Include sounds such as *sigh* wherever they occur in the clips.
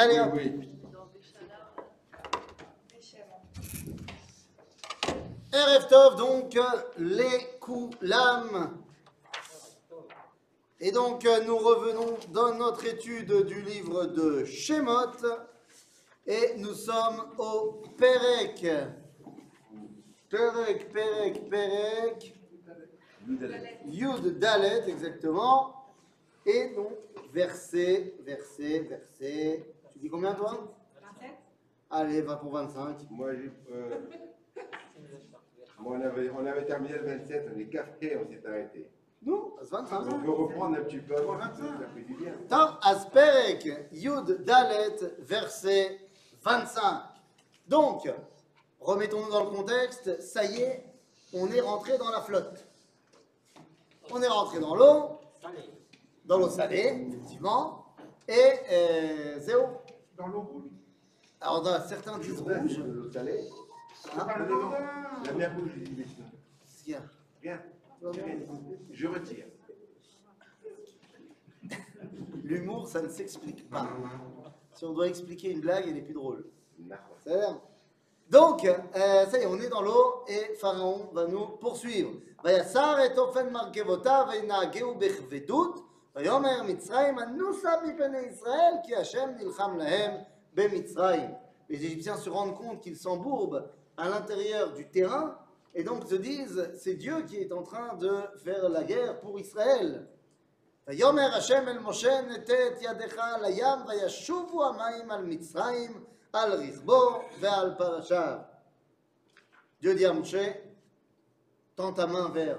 Allez, hop. Oui, oui. Erev Tov, donc les Koulam. Et donc nous revenons dans notre étude du livre de Shemot et nous sommes au Perek. Perek, Perek, Perek. Yud Dalet, exactement. Et donc verset, verset, verset. Tu dis combien toi 27 Allez, va pour 25. Moi, j'ai. euh, moi, on avait, on avait terminé le 27, on est café, on s'est arrêté. Non, c'est 25. On peut reprendre un petit peu avant, ça fait du bien. Asperek, Yud Dalet, verset 25. Donc, remettons-nous dans le contexte, ça y est, on est rentré dans la flotte. On est rentré dans l'eau, dans l'eau salée, effectivement, et euh, c'est où Dans l'eau rouge. Alors, dans, certains disent rouge. L'eau salée. Hein Ah, non, non, la mer rouge, Rien. Rien. Je retire. L'humour, ça ne s'explique pas. Si on doit expliquer une blague, elle est plus drôle. Ça. Donc, euh, ça y est, on est dans l'eau et Pharaon va nous poursuivre. ויסר את אופן מרכבותיו וינהגהו בכבדות, ויאמר מצרים אנוסה מפני ישראל כי השם נלחם להם במצרים. Les Égyptiens se rendent compte qu'ils s'embourbent à l'intérieur du terrain et donc se disent c'est Dieu qui est en train de faire la guerre pour Israël. ויאמר השם אל משה נטה את ידך על הים וישובו המים על מצרים על רכבו ועל פרשיו. Dieu dit à Moshe, tends ta main vers,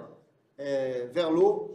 euh, vers l'eau.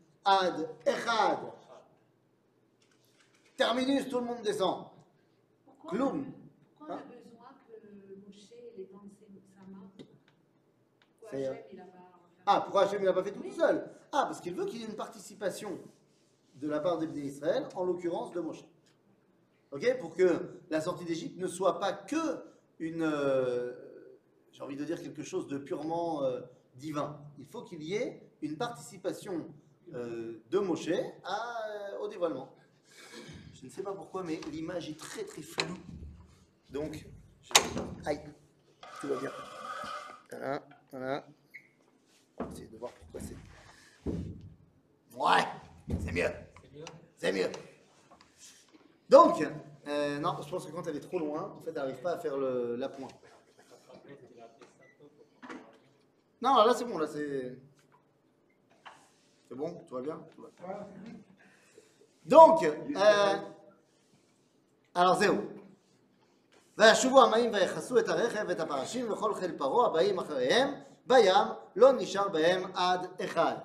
Ad, Echad. Terminus, tout le monde descend. Pourquoi, Pourquoi on a besoin que Moshe ait dans sa main Pourquoi Hachem, il a pas... Euh, ah, pourquoi Hachem, il n'a pas fait tout, seul Ah, parce qu'il veut qu'il y ait une participation de la part d'Ebné Israël, en l'occurrence de Moshe. Ok Pour que la sortie d'Égypte ne soit pas que une... Euh, j'ai envie de dire quelque chose de purement euh, divin. Il faut qu'il y ait une participation euh, de Moshe à, euh, au dévoilement. Je ne sais pas pourquoi, mais l'image est très très floue. Donc, aïe, tout va bien. Voilà, voilà. Essayer de voir pourquoi c'est. Ouais, c'est mieux. C'est mieux. Donc, euh, non, je pense que quand elle est trop loin, en fait, elle n'arrive pas à faire le, la pointe. Non, là c'est bon, là c'est. C'est bon, tout va bien Tout va bien. Donc, euh, alors זהו. וישובו המים ויכסו את הרכב ואת הפרשים וכל חיל פרעה הבאים אחריהם בים לא נשאר בהם עד אחד.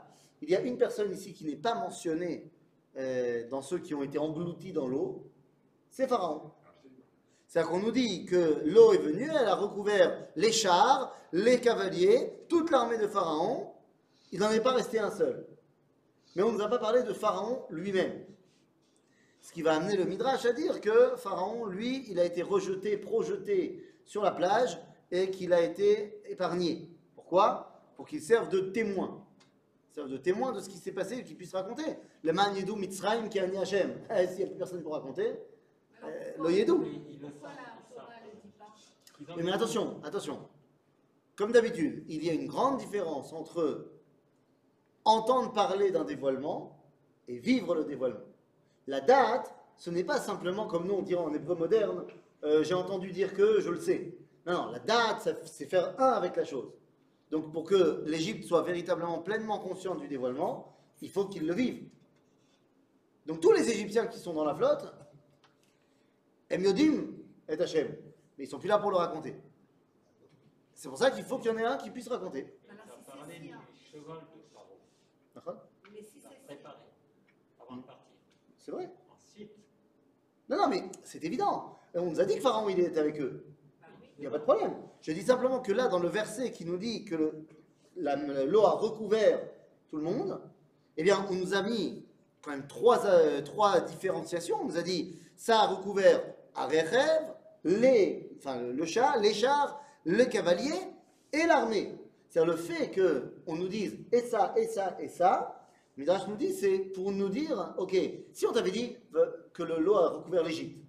Il y a une personne ici qui n'est pas mentionnée euh, dans ceux qui ont été engloutis dans l'eau, c'est Pharaon. C'est-à-dire qu'on nous dit que l'eau est venue, elle a recouvert les chars, les cavaliers, toute l'armée de Pharaon. Il n'en est pas resté un seul. Mais on ne nous a pas parlé de Pharaon lui-même. Ce qui va amener le Midrash à dire que Pharaon, lui, il a été rejeté, projeté sur la plage et qu'il a été épargné. Pourquoi? Pour qu'il serve de témoin. Il serve de témoin de ce qui s'est passé et qu'il puisse raconter. Le man yedou mitzrayim ki ani Hashem. *laughs* Eh, S'il n'y a plus personne pour raconter, euh, yedou. Le Mais, mais attention, attention. Comme d'habitude, il y a une grande différence entre entendre parler d'un dévoilement et vivre le dévoilement. La date, ce n'est pas simplement comme nous on dirait en hébreu moderne, euh, j'ai entendu dire que je le sais. Non, non, la date, c'est faire un avec la chose. Donc pour que l'Égypte soit véritablement pleinement consciente du dévoilement, il faut qu'ils le vivent. Donc tous les Égyptiens qui sont dans la flotte, Em Yodim et Hachem, mais ils sont plus là pour le raconter. C'est pour ça qu'il faut qu'il y en ait un qui puisse raconter. Alors, Il a si c'est parlé si, du hein. cheval de Pharaon, D'accord Mais si c'est vrai. Non, non, mais c'est évident. On nous a dit que Pharaon, était avec eux. Il n'y a pas de problème. Je dis simplement que là, dans le verset qui nous dit que le- l'eau a recouvert tout le monde, eh bien, on nous a mis quand même trois, euh, trois différenciations. On nous a dit, ça a recouvert Arechev, les, enfin, le chat, les chars, le cavalier et l'armée. C'est-à-dire le fait qu'on nous dise et ça, et ça, et ça, Midrash nous dit, c'est pour nous dire, ok, si on t'avait dit que le l'eau a recouvert l'Égypte,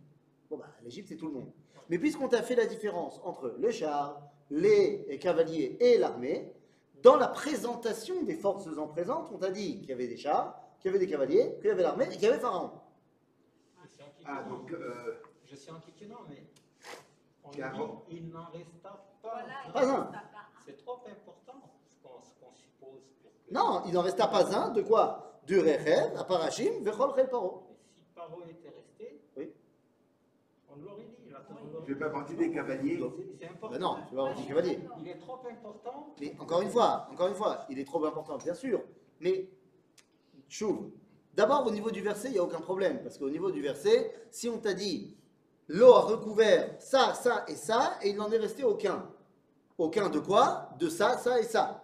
bon bah l'Égypte c'est tout le monde. Mais puisqu'on t'a fait la différence entre le char, les cavaliers et l'armée, dans la présentation des forces en présence, on t'a dit qu'il y avait des chars, qu'il y avait des cavaliers, qu'il y avait l'armée et qu'il y avait Pharaon. Je suis antiquinant, Ah, donc, euh, je suis antiquinant, mais on dit il n'en resta pas. Voilà, Pas un. C'est trop important ce qu'on ce qu'on suppose. pour que- Non, il n'en resta pas un, de quoi? Du Rechev, à Parachim, Vechol Chel Paro. Mais si Paro était resté, Oui. on l'aurait dit. je l'aurait fais pas partie des cavaliers. dit. C'est- C'est important. Ben non, tu vas avoir dit cavalier. Il est trop important. Mais encore une fois, encore une fois, il est trop important, bien sûr. Mais, chouve. D'abord, au niveau du verset, il n'y a aucun problème. Parce qu'au niveau du verset, si on t'a dit, l'eau a recouvert ça, ça et ça, et il n'en est resté aucun. Aucun de quoi? De ça, ça et ça.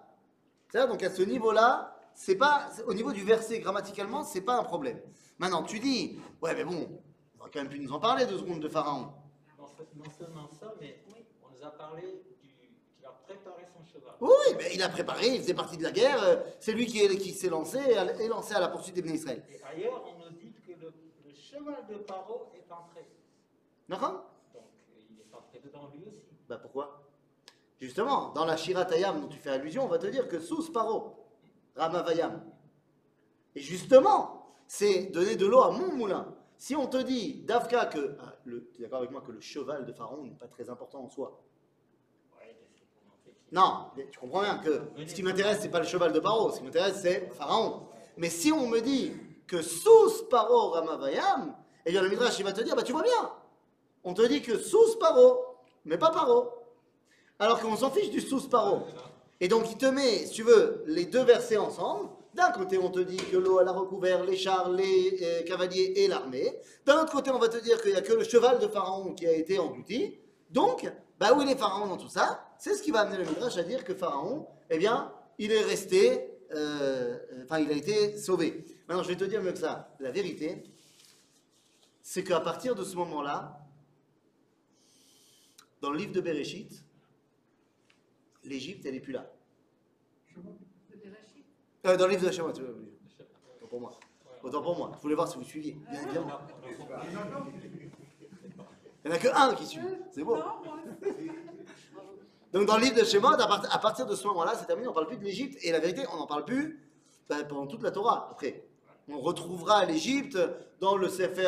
Donc à ce niveau-là, c'est pas, au niveau du verset, grammaticalement, c'est pas un problème. Maintenant, tu dis, ouais, mais bon, on aurait quand même pu nous en parler deux secondes de Pharaon. Non, se- non seulement ça, mais on nous a parlé du- qu'il a préparé son cheval. Oui, mais il a préparé, il faisait partie de la guerre, euh, c'est lui qui, est- qui s'est lancé et lancé à la poursuite des Béné Israël. Et ailleurs, on nous dit que le, le cheval de Paro est entré. D'accord? Donc, il est entré dedans lui aussi. Bah pourquoi? Justement, dans la Shirat Hayam dont tu fais allusion, on va te dire que sous Paro, Ramavayam. Et justement, c'est donner de l'eau à mon moulin. Si on te dit, Davka, que. Ah, tu es d'accord avec moi que le cheval de Pharaon n'est pas très important en soi Non, tu comprends bien que ce qui m'intéresse, c'est pas le cheval de Paro, ce qui m'intéresse, c'est Pharaon. Mais si on me dit que sous Paro Ramavayam, eh bien le Midrash, il va te dire, bah tu vois bien, on te dit que sous Paro, mais pas Paro. Alors qu'on s'en fiche du sous Paro. Et donc il te met, si tu veux, les deux versets ensemble. D'un côté, on te dit que l'eau a recouvert les chars, les euh, cavaliers et l'armée. D'un autre côté, on va te dire qu'il n'y a que le cheval de Pharaon qui a été englouti. Donc, bah où est les pharaons dans tout ça? C'est ce qui va amener le Midrash à dire que Pharaon, eh bien, il est resté, euh, enfin, il a été sauvé. Maintenant, je vais te dire mieux que ça. La vérité, c'est qu'à partir de ce moment-là, dans le livre de Bereshit, l'Égypte, elle n'est plus là. Euh, dans le livre de Shemot, autant pour moi. Autant pour moi. Je voulais voir si vous suiviez. Bien. Il n'y en a que un qui suit. C'est bon. Donc dans le livre de Shemot, à, part- à partir de ce moment-là, c'est terminé, on ne parle plus de l'Égypte. Et la vérité, on n'en parle plus ben, pendant toute la Torah. Après, on retrouvera l'Égypte dans le Sefer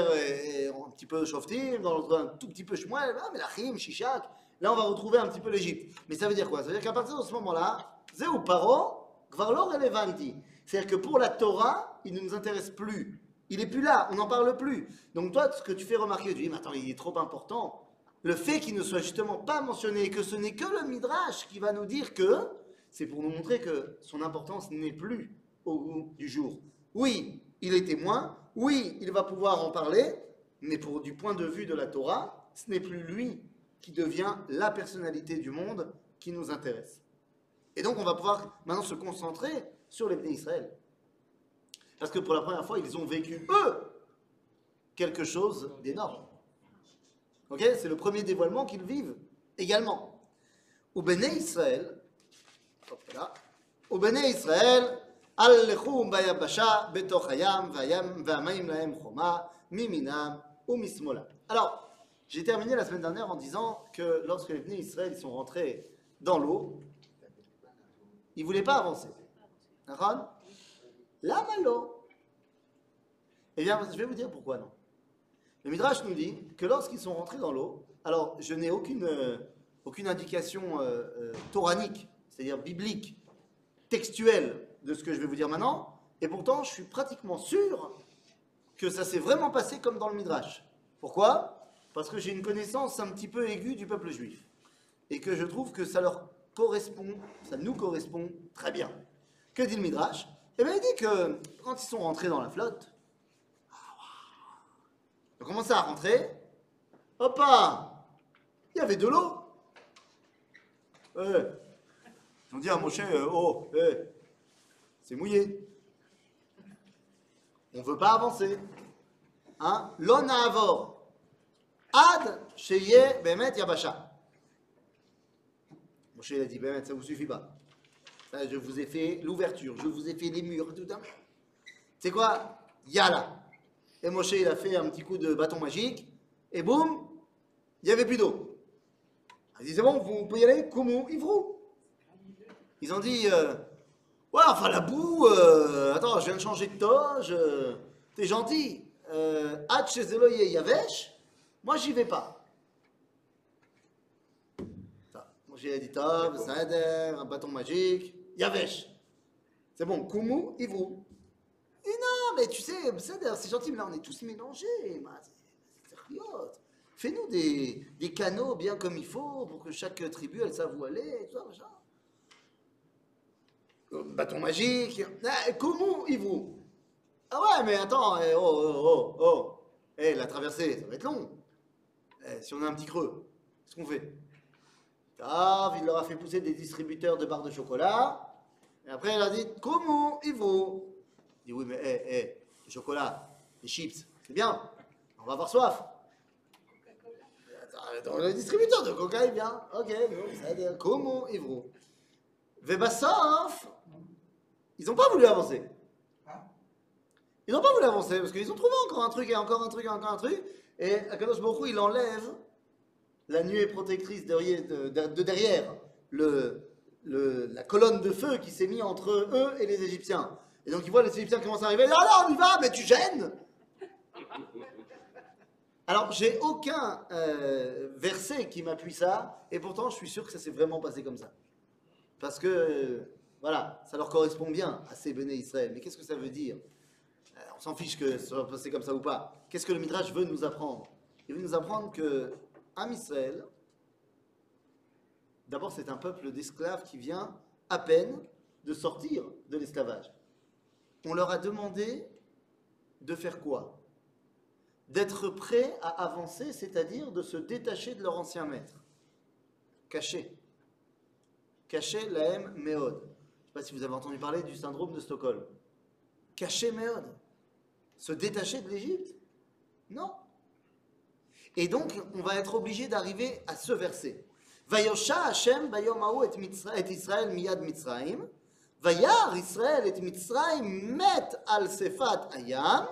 un petit peu Shoftim, dans le, un tout petit peu Shmuel, ah, Melachim, Shishak. Là, on va retrouver un petit peu l'Égypte. Mais ça veut dire quoi? Ça veut dire qu'à partir de ce moment-là, Zéou Paro, Gvarlo Relevanti. C'est-à-dire que pour la Torah, il ne nous intéresse plus. Il n'est plus là, on n'en parle plus. Donc toi, ce que tu fais remarquer, tu dis, mais attends, il est trop important. Le fait qu'il ne soit justement pas mentionné, que ce n'est que le Midrash qui va nous dire que, c'est pour nous montrer que son importance n'est plus au goût du jour. Oui, il est témoin, oui, il va pouvoir en parler, mais pour du point de vue de la Torah, ce n'est plus lui qui devient la personnalité du monde qui nous intéresse. Et donc on va pouvoir maintenant se concentrer sur les Israël. Parce que pour la première fois, ils ont vécu, eux, quelque chose d'énorme. Ok C'est le premier dévoilement qu'ils vivent également. Au Béné Israël, hop là, au Béné Israël, lechum bayabasha betoch hayam vayam vamayim lahem choma miminam ou mismola. Alors, j'ai terminé la semaine dernière en disant que lorsque les Béné Israël sont rentrés dans l'eau, ils ne voulaient pas avancer. Là, malo. Eh bien, je vais vous dire pourquoi non. Le Midrash nous dit que lorsqu'ils sont rentrés dans l'eau, alors je n'ai aucune, euh, aucune indication euh, euh, toranique, c'est-à-dire biblique, textuelle de ce que je vais vous dire maintenant, et pourtant je suis pratiquement sûr que ça s'est vraiment passé comme dans le Midrash. Pourquoi? Parce que j'ai une connaissance un petit peu aiguë du peuple juif, et que je trouve que ça leur correspond, ça nous correspond très bien. Que dit le Midrash? Eh bien, il dit que quand ils sont rentrés dans la flotte, Ils ont commencé à rentrer. Hoppa Il y avait de l'eau. Eh. Ils ont dit à Moshe, euh, oh, eh, c'est mouillé. On ne veut pas avancer. Hein? L'on a avor. Ad sheye bemet yabasha. Moshe il a dit, bemet, ça vous suffit pas. Je vous ai fait l'ouverture, je vous ai fait les murs, tout ça. C'est quoi Yala. Et Moshe il a fait un petit coup de bâton magique, et boum, il n'y avait plus d'eau. Il dit, c'est bon, vous pouvez y aller, comment Ivrou. Ils ont dit, euh, ouais, enfin la boue, euh, attends, je viens de changer de toge, euh, t'es gentil. Euh, Hâte chez Eloye Yavesh, moi j'y vais pas. J'ai dit, Tov, Sader, un bâton magique, Yavesh. C'est bon, Kumu, Ivrou. Et non, mais tu sais, Sader, c'est gentil, mais là on est tous mélangés. c'est-. Fais-nous des, des canaux bien comme il faut pour que chaque tribu elle sache où aller, tout ça, machin. Bâton magique. Ah, ils vont Ah ouais, mais attends, eh, oh, oh, oh, oh. Eh, la traversée, ça va être long. Eh, si on a un petit creux, qu'est-ce qu'on fait? Il leur a fait pousser des distributeurs de barres de chocolat. Et après, il a dit, comment ils vont Il dit, oui, mais eh, eh, le chocolat, les chips, c'est bien. On va avoir soif. Dans le distributeur de coca, il vient. Ok, donc ça veut dire comment ils vont Vebasof, ils n'ont pas voulu avancer. Ils n'ont pas voulu avancer parce qu'ils ont trouvé encore un truc et encore un truc et encore un truc. Et Akadosh Baruch il enlève la nuée protectrice de, de- de derrière la colonne de feu qui s'est mise entre eux et les Égyptiens. Et donc ils voient les Égyptiens commencer à arriver. Ah là, on y va, mais tu gênes Alors, j'ai aucun euh, verset qui m'appuie ça, et pourtant je suis sûr que ça s'est vraiment passé comme ça. Parce que, voilà, ça leur correspond bien à ces béné Israël. Mais qu'est-ce que ça veut dire? On s'en fiche que ça soit passé comme ça ou pas. Qu'est-ce que le Midrash veut nous apprendre? Il veut nous apprendre que Am Israël, d'abord c'est un peuple d'esclaves qui vient à peine de sortir de l'esclavage. On leur a demandé de faire quoi? D'être prêts à avancer, c'est-à-dire de se détacher de leur ancien maître. Caché. Caché l'aim méod. Je ne sais pas si vous avez entendu parler du syndrome de Stockholm. Caché méod se détacher de l'Égypte? Non. Et donc, on va être obligé d'arriver à ce verset. Vayosha Hashem bayom et Israël miyad mitzraim. Vayar Israël et Mitzraim met al sefat ayam.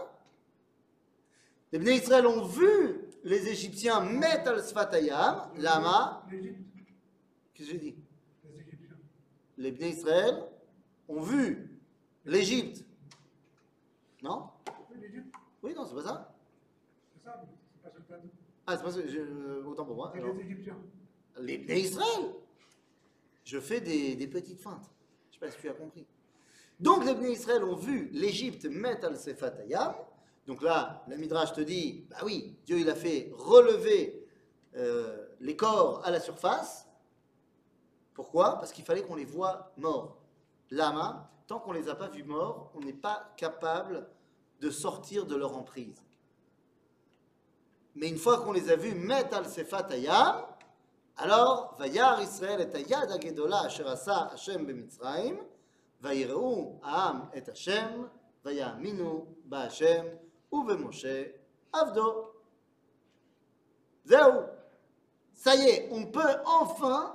Les Bnei Israël ont vu les Égyptiens met al sefat ayam. Lama? Qu'est-ce que j'ai dit? Les Bnei Israël ont vu l'Égypte. Non? Oui, non, c'est pas ça. c'est ça, c'est pas sultan. Ah, c'est pas ça, je- autant pour moi. C'est les Égyptiens. les Israël. Je fais des, des petites feintes. Je sais pas si tu as compris. Donc les Bnei Israël ont vu l'Égypte mettre al sefat ayam. Donc là, la Midrash te dit, bah oui, Dieu il a fait relever euh, les corps à la surface. Pourquoi? Parce qu'il fallait qu'on les voie morts. Lama, tant qu'on les a pas vus morts, on n'est pas capable de sortir de leur emprise. Mais une fois qu'on les a vus mettre al sefat ayam, alors, וירא ישראל את היד הגדולה אשר עשה השם במצרים, ויראו העם את השם, ויאמינו בהשם ובמשה עבדו. זהו. Ça y est, on peut enfin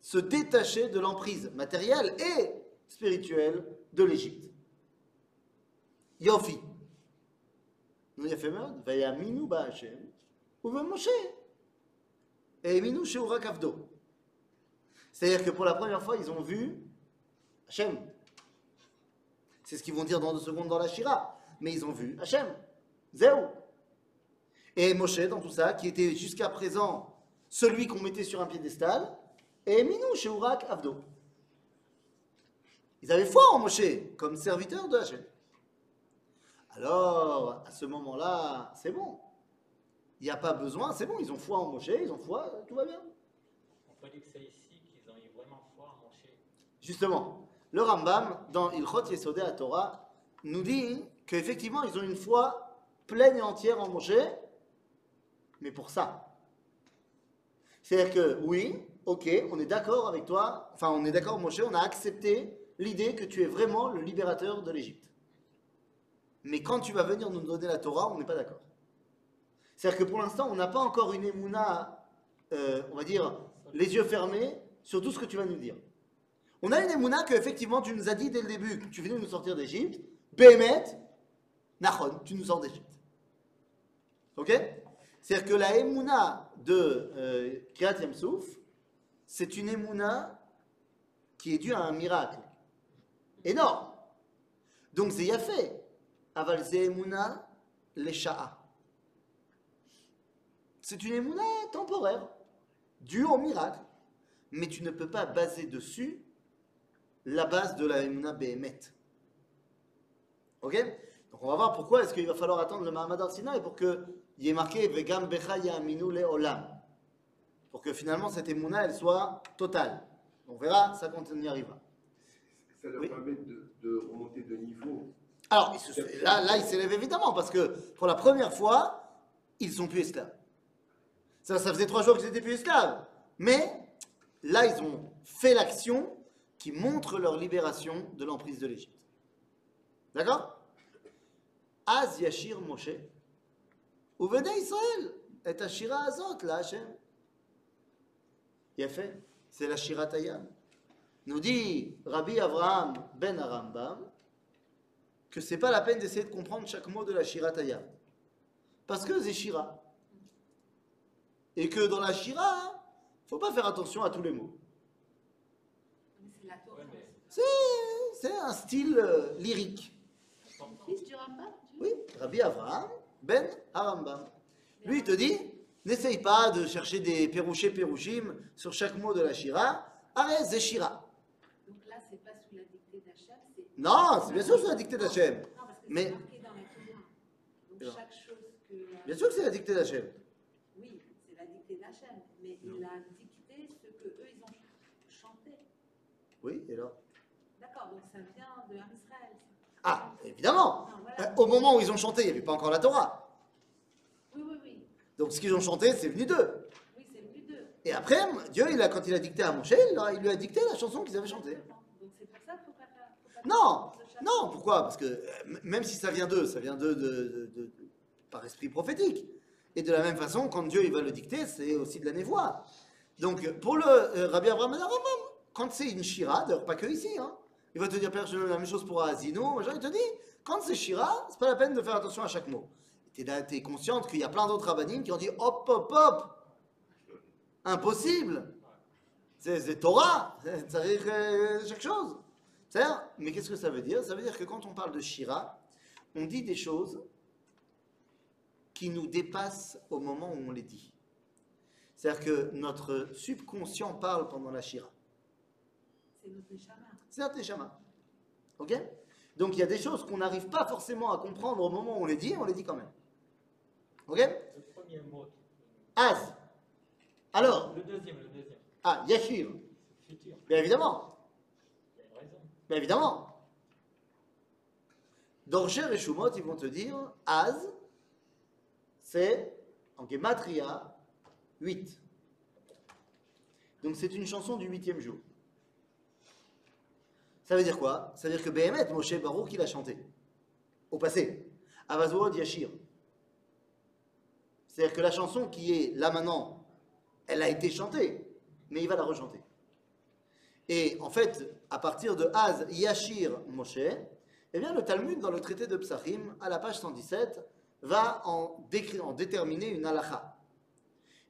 se détacher de l'emprise matérielle et spirituelle de l'Égypte. יופי. נו, יפה מאוד. ויאמינו בהשם ובמשה. Et Minou Sheura Kavdo. C'est-à-dire que pour la première fois, ils ont vu Hachem. C'est ce qu'ils vont dire dans deux secondes dans la Shira. Mais ils ont vu Hachem. Zéou. Et Moshe, dans tout ça, qui était jusqu'à présent celui qu'on mettait sur un piédestal, et Minou Sheura Kavdo. Ils avaient foi en Moshe comme serviteur de Hachem. Alors, à ce moment-là, c'est bon. Il n'y a pas besoin, c'est bon, ils ont foi en Moshe, ils ont foi, tout va bien. On peut dire que c'est ici qu'ils ont eu vraiment foi en Moshe. Justement, le Rambam, dans Ilchot Yesodé à Torah, nous dit qu'effectivement, ils ont une foi pleine et entière en Moshe, mais pour ça. C'est-à-dire que oui, ok, on est d'accord avec toi, enfin on est d'accord Moshe, on a accepté l'idée que tu es vraiment le libérateur de l'Égypte. Mais quand tu vas venir nous donner la Torah, on n'est pas d'accord. C'est-à-dire que pour l'instant, on n'a pas encore une émouna, euh, on va dire, les yeux fermés sur tout ce que tu vas nous dire. On a une émouna que effectivement tu nous as dit dès le début tu venais nous sortir d'Égypte, Béhémet, Nachon, tu nous sors d'Égypte. Ok? C'est-à-dire que la émouna de euh, Kriyat Yamsouf, c'est une émouna qui est due à un miracle énorme. Donc c'est fait. Aval lesha'a. C'est une émouna temporaire, due au miracle. Mais tu ne peux pas baser dessus la base de la émouna Behemet. Ok? Donc on va voir pourquoi est-ce qu'il va falloir attendre le Mahamad Arsina pour qu'il y ait marqué Vegam Becha Yaminu Le Olam. Pour que finalement cette émouna elle soit totale. On verra ça quand on y arrivera. Ça leur Oui? permet de, de remonter de niveau. Alors, là, là, il s'élève évidemment, parce que pour la première fois, ils sont plus esclaves. Ça, ça faisait trois jours qu'ils étaient plus esclaves. Mais là, ils ont fait l'action qui montre leur libération de l'emprise de l'Égypte. D'accord? Az Yashir Moshe. Uvenez Israël. Et Ashira Azot, là, Hachem. Fait. C'est la Shira Tayam. Nous dit Rabbi Avraham ben Arambam que c'est pas la peine d'essayer de comprendre chaque mot de la Shira Tayam. Parce que c'est Shira. Et que dans la Shira, faut pas faire attention à tous les mots. C'est un style euh, lyrique. Fils du Rambam tu- Oui, Rabbi Avraham ben Arambam. Lui, il te dit, n'essaye pas de chercher des pérouchés pérouchim sur chaque mot de la Shira. Arrête, c'est Shira. Donc là, c'est pas sous la dictée d'Hachem, c'est. Non, c'est bien sûr sous la dictée d'Hachem. Non, parce que Mais- c'est. Donc chaque chose que. Bien sûr que c'est la dictée d'Hachem. Oui, c'est la dictée d'Hachem. Mais il a dicté ce que eux ils ont chanté. Oui, et alors D'accord, donc ça vient de Israël. Ah, évidemment Non, Euh, voilà. Au moment où ils ont chanté, il n'y avait pas encore la Torah. Oui, oui, oui. Donc ce qu'ils ont chanté, c'est venu d'eux. Oui, c'est venu d'eux. Et après, Dieu, il a, quand il a dicté à Moshe, il lui a dicté la chanson qu'ils avaient chantée. Donc c'est pour ça qu'il Non, non, pourquoi? Parce que euh, même si ça vient d'eux, ça vient d'eux de, par esprit prophétique. Et de la même façon, quand Dieu il va le dicter, c'est aussi de la névoie. Donc pour le euh, Rabbi Abraham quand c'est une Shira, d'ailleurs pas que ici, hein, il va te dire, Père, je la même chose pour machin, il te dit, quand c'est Shira, c'est pas la peine de faire attention à chaque mot. Tu es, consciente qu'il y a plein d'autres rabbinim qui ont dit, hop, hop, hop, impossible, c'est Torah, *laughs* ça veut dire euh, chaque chose. C'est-à-dire, mais qu'est-ce que ça veut dire? Ça veut dire que quand on parle de Shira, on dit des choses qui nous dépassent au moment où on les dit. C'est-à-dire que notre subconscient parle pendant la Shira. C'est notre Neshama. C'est un Teshama. Ok? Donc il y a des choses qu'on n'arrive pas forcément à comprendre au moment où on les dit, on les dit quand même. Ok? Le premier mot. Az. Alors, Le deuxième, le deuxième. ah, Yashir. Futur. Bien évidemment. Il y a une raison. Bien évidemment. Dans Cher et Shumot, ils vont te dire Az, c'est en Gematria 8. Donc c'est une chanson du huitième jour. Ça veut dire quoi? Ça veut dire que Behemet, Moshe Baruch, il a chanté. Au passé. Avazorod Yashir. C'est-à-dire que la chanson qui est là maintenant, elle a été chantée, mais il va la rechanter. Et en fait, à partir de Az Yashir Moshe, eh bien le Talmud, dans le traité de Psachim, à la page 117, va en, décrire, en déterminer une halakha.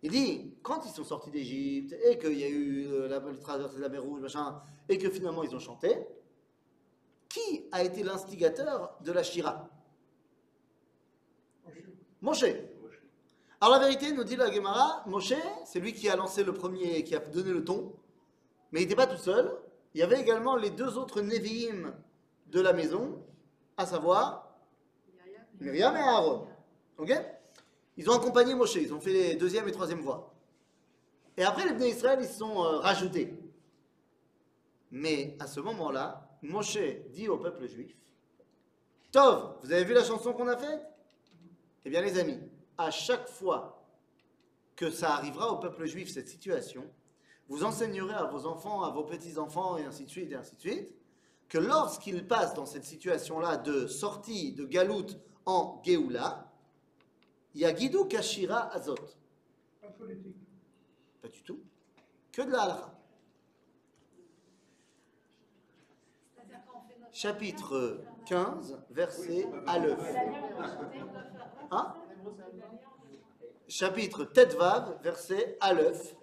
Il dit, quand ils sont sortis d'Égypte, et qu'il y a eu euh, la, le traversée de la mer Rouge, machin, et que finalement ils ont chanté, qui a été l'instigateur de la Shira? Moshe. Alors la vérité, nous dit la Gemara, Moshe, c'est lui qui a lancé le premier, qui a donné le ton, mais il n'était pas tout seul. Il y avait également les deux autres Nevi'im de la maison, à savoir Myriam et Aaron. Ok? Ils ont accompagné Moshe, ils ont fait les deuxième et troisième voix. Et après, les Bnei Israël, ils se sont euh, rajoutés. Mais à ce moment-là, Moshe dit au peuple juif Tov, vous avez vu la chanson qu'on a faite? Eh bien, les amis, à chaque fois que ça arrivera au peuple juif, cette situation, vous enseignerez à vos enfants, à vos petits-enfants, et ainsi de suite, et ainsi de suite, que lorsqu'ils passent dans cette situation-là de sortie de Galout en Géoula, Yagidou Kashira Azot. Pas politique. Pas du tout. Que de la halakha. Chapitre 15, verset Aleph. Hein? Chapitre Tetvav, verset Aleph,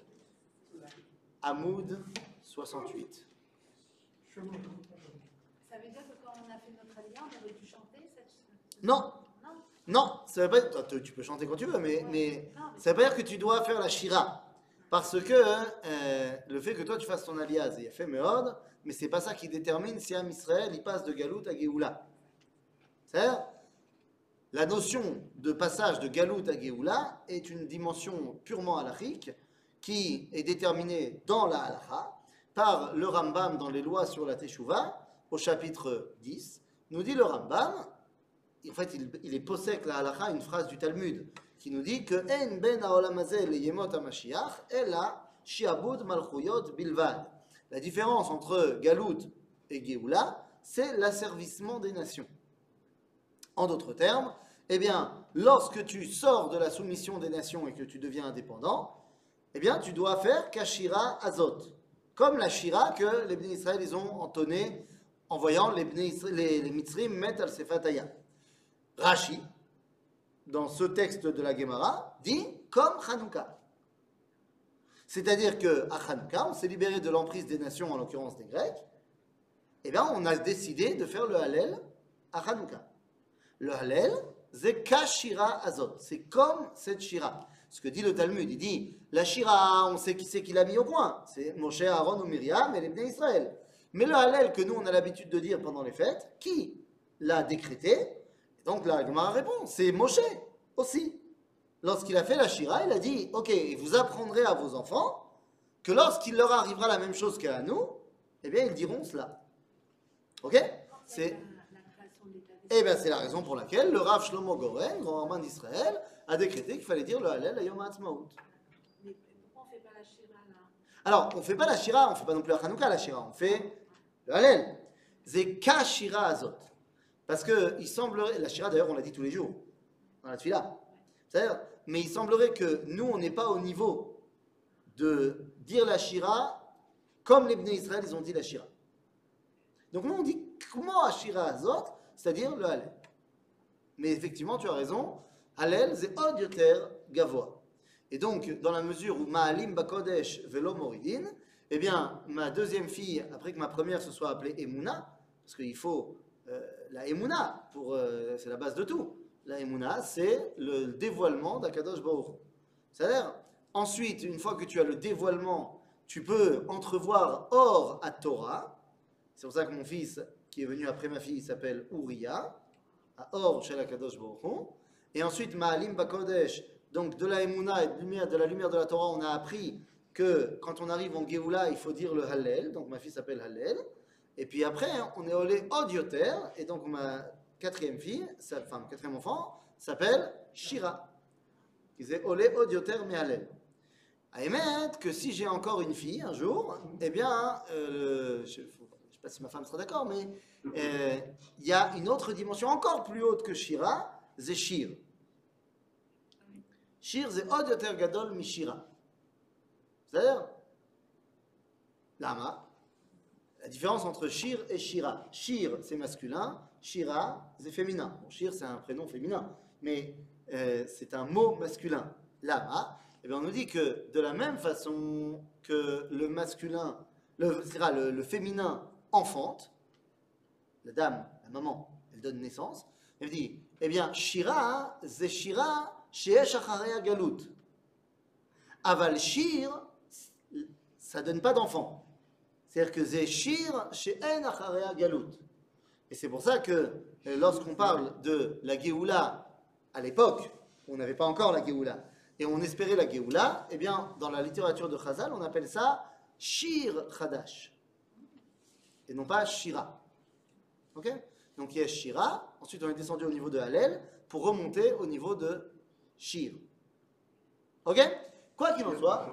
Hamoud 68. Chemin. Ça veut dire que quand on a fait notre alliance, on aurait dû chanter cette. Non, Non non, ça veut pas toi, tu tu peux chanter quand tu veux, mais, mais ça veut pas dire que tu dois faire la shira. Parce que euh, le fait que toi tu fasses ton alias, il y a fait Meod, mais c'est pas ça qui détermine si un Israël il passe de Galout à Géoula. C'est-à-dire, la notion de passage de Galout à Géoula est une dimension purement halachique qui est déterminée dans la halacha par le Rambam dans les lois sur la Teshuvah, au chapitre 10. Nous dit le Rambam, en fait, il, il est possèque la halacha, une phrase du Talmud, qui nous dit que En ben yemot shiabud malchuyot bilvad. La différence entre Galout et Géoula, c'est l'asservissement des nations. En d'autres termes, eh bien, lorsque tu sors de la soumission des nations et que tu deviens indépendant, eh bien, tu dois faire Kashira Azot, comme la Shira que les Bnei Israël ont entonné en voyant les, les, les Mitzrim mettre al Sefataya. Rashi, dans ce texte de la Gemara, dit comme Hanouka. C'est-à-dire que à Hanouka, on s'est libéré de l'emprise des nations, en l'occurrence des Grecs, eh bien, on a décidé de faire le Hallel à Hanouka. Le Hallel, c'est Kashira Azot. C'est comme cette Shira. Ce que dit le Talmud, il dit la Shira, on sait qui c'est qui l'a mis au point. C'est Moshe, Aaron ou Myriam et les Bnei Israël. Mais le Hallel que nous on a l'habitude de dire pendant les fêtes, qui l'a décrété? Et Donc la Gemara répond c'est Moshe aussi. Lorsqu'il a fait la Shira, il a dit ok, vous apprendrez à vos enfants que lorsqu'il leur arrivera la même chose qu'à nous, eh bien ils diront cela. Ok? C'est eh bien, c'est la raison pour laquelle le Rav Shlomo Goren, grand rabbin d'Israël, a décrété qu'il fallait dire le Hallel à Yom HaAtzmaut. Mais pourquoi on ne fait pas la Shira là? Alors, on ne fait pas la Shira, on ne fait pas non plus la Hanouka, la Shira, on fait le Hallel. C'est Ka Shira Azot. Parce que il semblerait, la Shira d'ailleurs, on l'a dit tous les jours, dans la Tfila. Mais il semblerait que nous, on n'est pas au niveau de dire la Shira comme les Bnei Israël, ils ont dit la Shira. Donc nous, on dit comment Ashira Azot, c'est-à-dire le Hallel. Mais effectivement, tu as raison, Hallel, c'est Od Yoter Gavoa. Et donc, dans la mesure où Ma'alim Bakodesh Velo Moridin, eh bien, ma deuxième fille, après que ma première se soit appelée Emouna, parce qu'il faut euh, la Emouna, euh, c'est la base de tout. La Emouna, c'est le dévoilement d'Akadosh Baruch. C'est-à-dire, ensuite, une fois que tu as le dévoilement, tu peux entrevoir Or à Torah. C'est pour ça que mon fils, qui est venu après ma fille, s'appelle Uriah, à Or chez Akadosh Baruch. Et ensuite, Ma'alim Bakodesh, donc de la Emouna et de, la lumière de la Torah, on a appris que quand on arrive en Géoula, il faut dire le Hallel. Donc ma fille s'appelle Hallel. Et puis après, on est olé Odioter. Et donc ma quatrième fille, sa- mon quatrième enfant, s'appelle Shira. Qui c'est olé Odioter mais Hallel. À émettre que si j'ai encore une fille un jour, eh bien, euh, je ne sais pas si ma femme sera d'accord, mais euh, il y a une autre dimension encore plus haute que Shira, c'est Shir. Shir, c'est עוד יותר גדול משירה. בסדר? למה? La différence entre Shir et Shira. Shir, c'est masculin. Shira, c'est féminin. Bon, Shir, c'est un prénom féminin. Mais euh, c'est un mot masculin. Lama, eh bien, on nous dit que de la même façon que le masculin, le, c'est-à-dire le, le féminin enfante, la dame, la maman, elle donne naissance, elle dit, eh bien, Shira, c'est Shira, sheesh acharei galut. Aval Shir, ça donne pas d'enfant. C'est-à-dire que c'est Shir, she'en acharei galut. Et c'est pour ça que euh, lorsqu'on parle de la Géoula à l'époque, on n'avait pas encore la Géoula, et on espérait la Géoula, eh bien, dans la littérature de Chazal, on appelle ça Shir Chadash. Et non pas Shira. Donc il y a Shira, ensuite on est descendu au niveau de Hallel pour remonter au niveau de Shir. Ok Quoi qu'il en soit,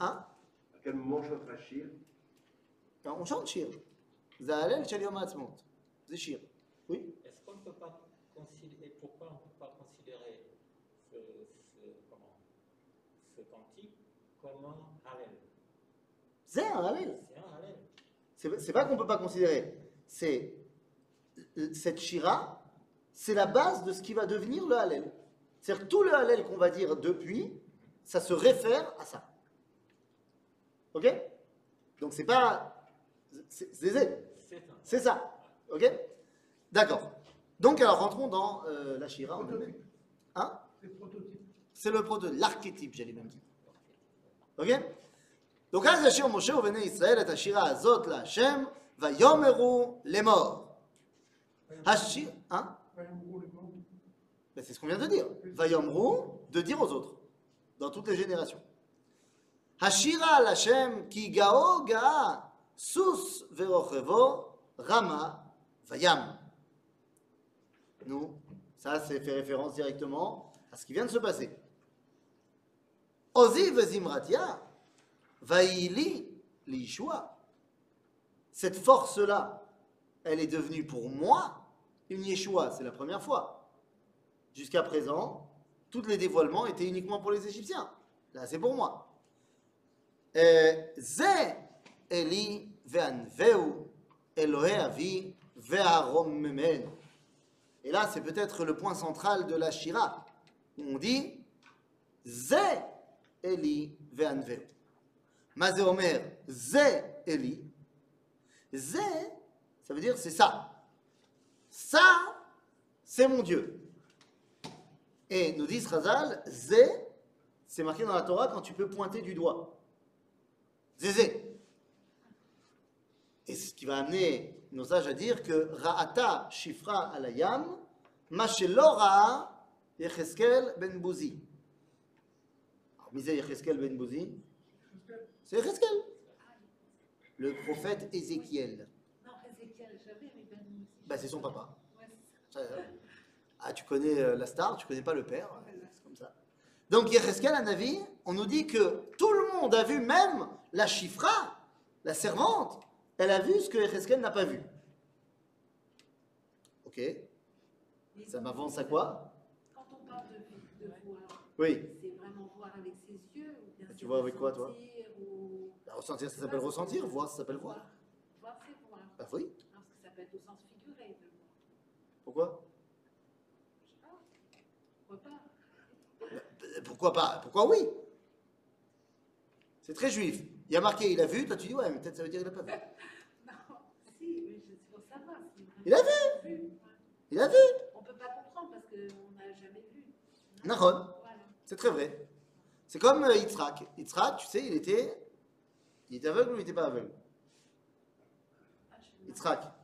hein à quel moment on chantera Shir ben, On chante Shir. Zahallel Shaliom Atzmont. C'est Shir. Oui Est-ce qu'on ne peut pas considérer, pourquoi on ne peut pas considérer ce, ce, comment, ce cantique comme un Hallel? C'est un Hallel. C'est pas qu'on ne peut pas considérer. C'est cette shira, c'est la base de ce qui va devenir le Hallel. C'est-à-dire que tout le Hallel qu'on va dire depuis, ça se réfère à ça. Ok Donc c'est pas. C'est c'est- C'est un. c'est ça. Ok D'accord. Donc alors rentrons dans euh, la shira. en elle-même. Hein C'est le prototype. C'est le prototype, l'archétype, j'allais même dire. Ok Donc אז ישיר משה ובני ישראל את השירה הזאת להשם, ויאמרו לאמור. Ah, Hashi, hein ben C'est ce qu'on vient de dire. Vayomru, de dire aux autres, dans toutes les générations. Hashira l'Hashem ki gao sus verochevo rama vayam. Nous, ça, c'est fait référence directement à ce qui vient de se passer. Ozi vezimratia vaili l'ishua. Cette force-là, elle est devenue pour moi une Yeshua, c'est la première fois. Jusqu'à présent, tous les dévoilements étaient uniquement pour les Égyptiens. Là, c'est pour moi. Euh. Et là, c'est peut-être le point central de la Shira. On dit Ze Eli ve'anveu. Mazé Omer, Ze Eli. Ze, ça veut dire c'est ça. Ça, c'est mon Dieu. Et nous dit Razal, Zé, c'est marqué dans la Torah quand tu peux pointer du doigt. Zézé. Et ce qui va amener nos sages à dire que Ra'ata Shifra alayam, Mashelo Ra'a Yecheskel ben Bouzi. Misé Yecheskel ben Bouzi, c'est Yecheskel, le prophète Ézéchiel, j'avais, mais Ben aussi. Bah, c'est son papa. Ouais, Ah, tu connais euh, la star, tu connais pas le père, euh, c'est comme ça. Donc, Yecheskel, un avis, on nous dit que tout le monde a vu, même la chifra, la servante, elle a vu ce que Yecheskel n'a pas vu. Ok, ça m'avance à quoi? Quand on parle de, de voir, Oui, c'est vraiment voir avec ses yeux ou bien Tu vois avec quoi, toi? ou... Bah, ressentir, ça s'appelle ressentir, voir, ça s'appelle voir. Voir, c'est voir. Bah oui, peut être au sens figuré de pourquoi Je sais pas. Pourquoi pas Euh, Pourquoi pas? Pourquoi oui? C'est très juif. Il y a marqué, il a vu, toi tu dis, ouais, mais peut-être ça veut dire qu'il a pas vu. *laughs* Non, si, mais c'est pour savoir. Il a vu. Ouais. Il a vu On peut pas comprendre parce qu'on n'a jamais vu. Nahon. Voilà. C'est très vrai. C'est comme euh, Yitzhak. Yitzhak, tu sais, il était, il était aveugle ou il n'était pas aveugle? Ah, Yitzhak.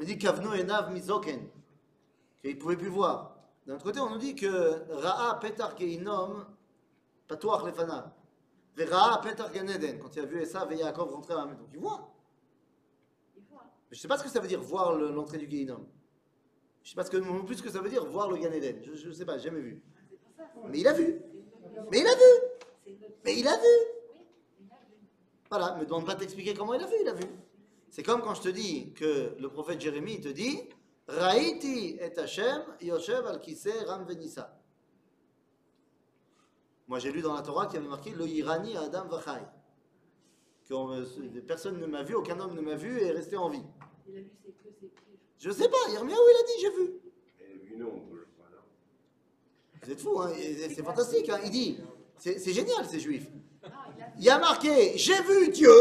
On dit Kavno enav mizoken, qu'il ne pouvait plus voir. D'un autre côté, on nous dit que Ra'a petar geinom patuach lefanav. Ve Ra'a petar ganeden, quand il a vu Esav et Yaakov rentrer à la maison. Il voit. Je ne sais pas ce que ça veut dire voir le- l'entrée du Geinom. Je ne sais pas ce que, non plus ce que ça veut dire voir le Gan Eden. Je ne sais pas, jamais vu. Mais il a vu. Mais il a vu. Mais il a vu. Oui, il a vu. Voilà, me demande pas de t'expliquer comment il a vu, il a vu. C'est comme quand je te dis que le prophète Jérémie il te dit Raïti et Hashem Yoshev al Ram Venissa. Moi j'ai lu dans la Torah qu'il y avait marqué Lo Irani Adam Vachai. Que personne ne m'a vu, aucun homme ne m'a vu et est resté en vie. Il a vu ses queues, ses pieds. Je sais pas, Yirmiyahu il a dit j'ai vu. Vous êtes fous, hein, et c'est fantastique. Hein. Il dit c'est génial ces juifs. Non, il a vu. Il y a marqué j'ai vu Dieu.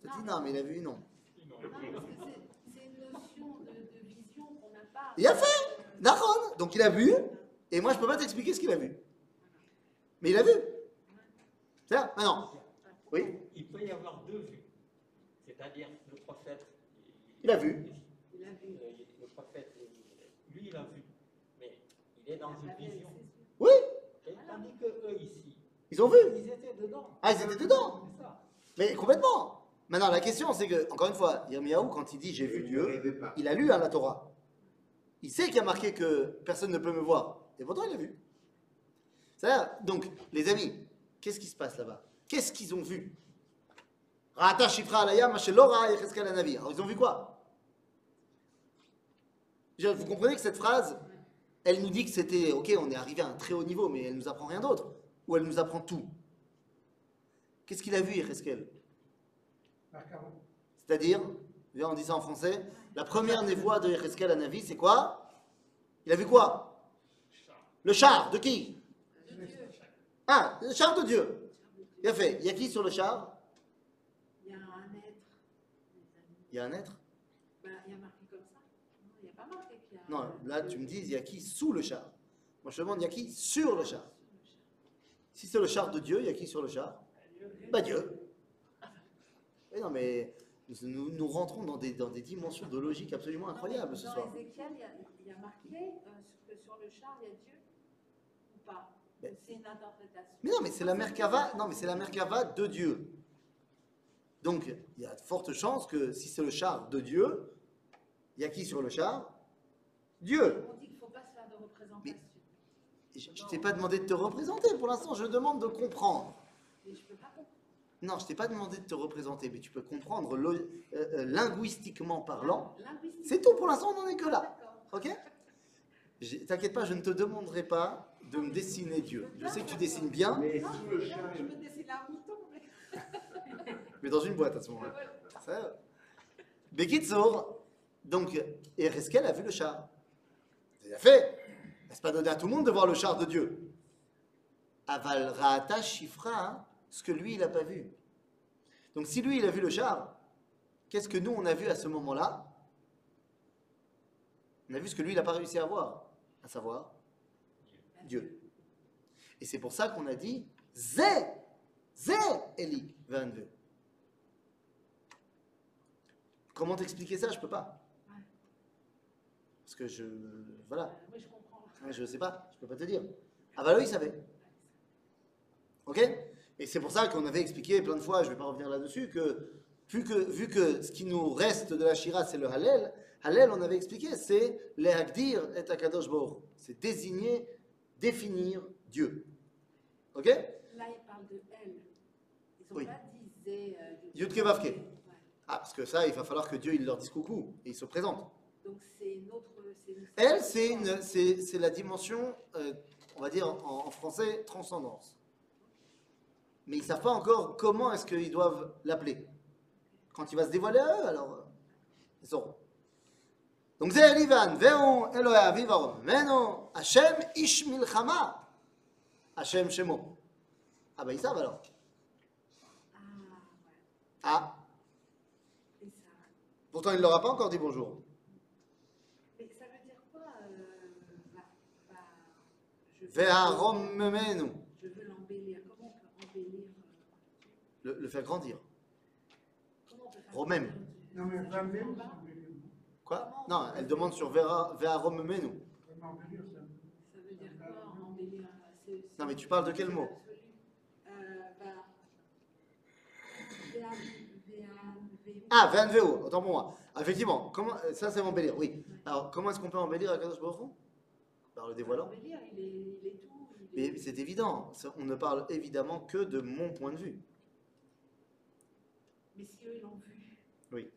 Tu dis non, mais il a vu, non. Il a fait Nahon Donc il a vu, et moi je peux pas t'expliquer ce qu'il a vu. Mais il a vu. C'est ça Maintenant, oui, Il peut y avoir deux vues. C'est-à-dire le prophète. Il a vu. Il a vu. Le, prophète, lui, il a vu. Mais il est dans Il une vision. oui, Et tandis que eux ici, ils ont vu. ils étaient dedans. Ah, ils étaient dedans. Mais complètement. Maintenant, la question c'est que, encore une fois, Yirmiyahu, quand il dit j'ai vu ne Dieu, il a lu hein, la Torah. Il sait qu'il y a marqué que personne ne peut me voir. Et pourtant, il a vu. C'est-à-dire, donc, les amis, qu'est-ce qui se passe là-bas? Qu'est-ce qu'ils ont vu? Alors ils ont vu quoi? Vous comprenez que cette phrase, elle nous dit que c'était, ok, on est arrivé à un très haut niveau, mais elle nous apprend rien d'autre. Ou elle nous apprend tout. Qu'est-ce qu'il a vu, Merkava. C'est-à-dire, on dit ça en français, la première névoie de Yechezkel à Navi, c'est quoi? Il a vu quoi? Le char, de qui? Ah, le char de Dieu. Il a fait, il y a qui sur le char? Il y a un être. Il y a un être? Ben, il y a marqué comme ça. Non, il n'y a pas marqué qu'il y a. Non, là tu me dis, il y a qui sous le char? Moi je te demande, il y a qui sur le char? Si c'est le char de Dieu, il y a qui sur le char? Bah Dieu. Mais non, mais nous, rentrons dans des, dans des dimensions de logique absolument incroyables ce Dans soir. Ézéchiel, il y a, il y a marqué euh, que sur le char, il y a Dieu ou pas? Ben- C'est une interprétation. Mais non, mais c'est la Merkava, non, mais c'est la Merkava de Dieu. Donc, il y a de fortes chances que si c'est le char de Dieu, il y a qui sur le char? Dieu. On dit qu'il ne faut pas se faire de représentation. Je ne t'ai pas demandé de te représenter, pour l'instant, je demande de comprendre. Mais je ne peux pas comprendre. Non, je t'ai pas demandé de te représenter, mais tu peux comprendre euh, euh, linguistiquement parlant. C'est tout, pour l'instant, on n'en est que là. Ok? T'inquiète pas, je ne te demanderai pas de me dessiner Dieu. Je sais que tu dessines bien, Mais Non, je le peux char, bien, je peux dessiner un mouton. Mais... *laughs* mais dans une boîte à ce moment-là. Ça, Bekitsour, donc, Ereskel a vu le char. A fait. N'est-ce pas donné à tout le monde de voir le char de Dieu? Aval Raata Shifra, hein, ce que lui, il n'a pas vu. Donc, si lui, il a vu le char, qu'est-ce que nous, on a vu à ce moment-là? On a vu ce que lui, il n'a pas réussi à voir, à savoir Dieu. Et c'est pour ça qu'on a dit Zé, Zé, Eli, Vanve. Comment t'expliquer ça? Je peux pas. Parce que je. Voilà. Oui, je comprends. Je sais pas, je peux pas te dire. Ah bah là, il savait. Ok? Et c'est pour ça qu'on avait expliqué plein de fois, je vais pas revenir là-dessus, que vu, que vu que ce qui nous reste de la Shira, c'est le Hallel, Hallel, on avait expliqué, c'est le Hagdir et Akadosh Baruch. C'est désigner, définir Dieu. Ok? Là, ils parlent de elle. Ils n'ont Oui. pas dit euh, Yudke Vavke. Ah, parce que ça, il va falloir que Dieu il leur dise coucou et il se présente. Donc c'est une autre. une- Elle, c'est la dimension, euh, on va dire en, en français, transcendance. Mais ils ne savent pas encore comment est-ce qu'ils doivent l'appeler. Quand il va se dévoiler à eux, alors euh, ils sauront. Donc c'est Elivan, Veon, Eloya, Vivarom, Meno, Hachem, Ish Milchama, Hachem Shemo. Ah bah ils savent alors. Ah. Ah, pourtant il ne leur a pas encore dit bonjour. Mais ça veut dire quoi euh, bah, bah, je, veux, Ve'arom Menu, je veux l'embellir. Comment on peut embellir euh, le, le faire grandir. Romem. Quoi Non, elle demande sur Vera- Ve'arom Menu. Vraiment embellir, ça. Ça veut dire quoi embellir euh, Non, mais tu parles de quel mot. Euh, bah, Ah, Ve'anveo, autant pour moi. Effectivement, comment, ça c'est embellir, oui. Alors, comment est-ce qu'on peut embellir à Kadosh Baruch Par le dévoilant. Mais c'est évident, on ne parle évidemment que de mon point de vue. Mais si eux, ils l'ont vu, Oui.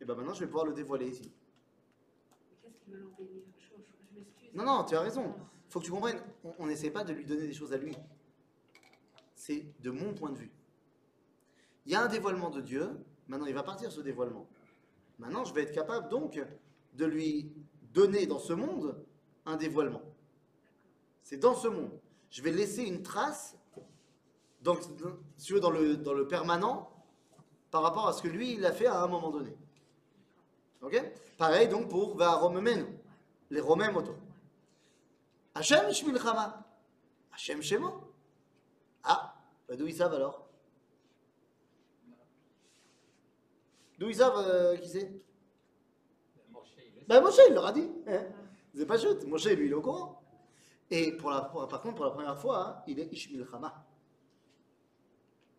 Et ben maintenant, je vais pouvoir le dévoiler ici. mais qu'est-ce qu'ils veulent embellir Je, je- je m'excuse. Non, non, tu as raison. faut que tu comprennes, on n'essaie pas de lui donner des choses à lui. C'est de mon point de vue. Il y a un dévoilement de Dieu, maintenant il va partir ce dévoilement. Maintenant, je vais être capable donc de lui donner dans ce monde un dévoilement. C'est dans ce monde. Je vais laisser une trace donc, si tu veux, dans, le, dans le permanent par rapport à ce que lui, il a fait à un moment donné. Ok? Pareil donc pour Vaharomemenu, les Romains moto. Hachem Shmilchama. Hachem Shemo. Ah, bah d'où ils savent alors? D'où ils savent euh, qui c'est? Ben Moshe, il leur a dit. Hein? C'est pas chute. Moshe, lui, il est au courant. Et pour la, par contre, pour la première fois, hein, il est Ishmilchama.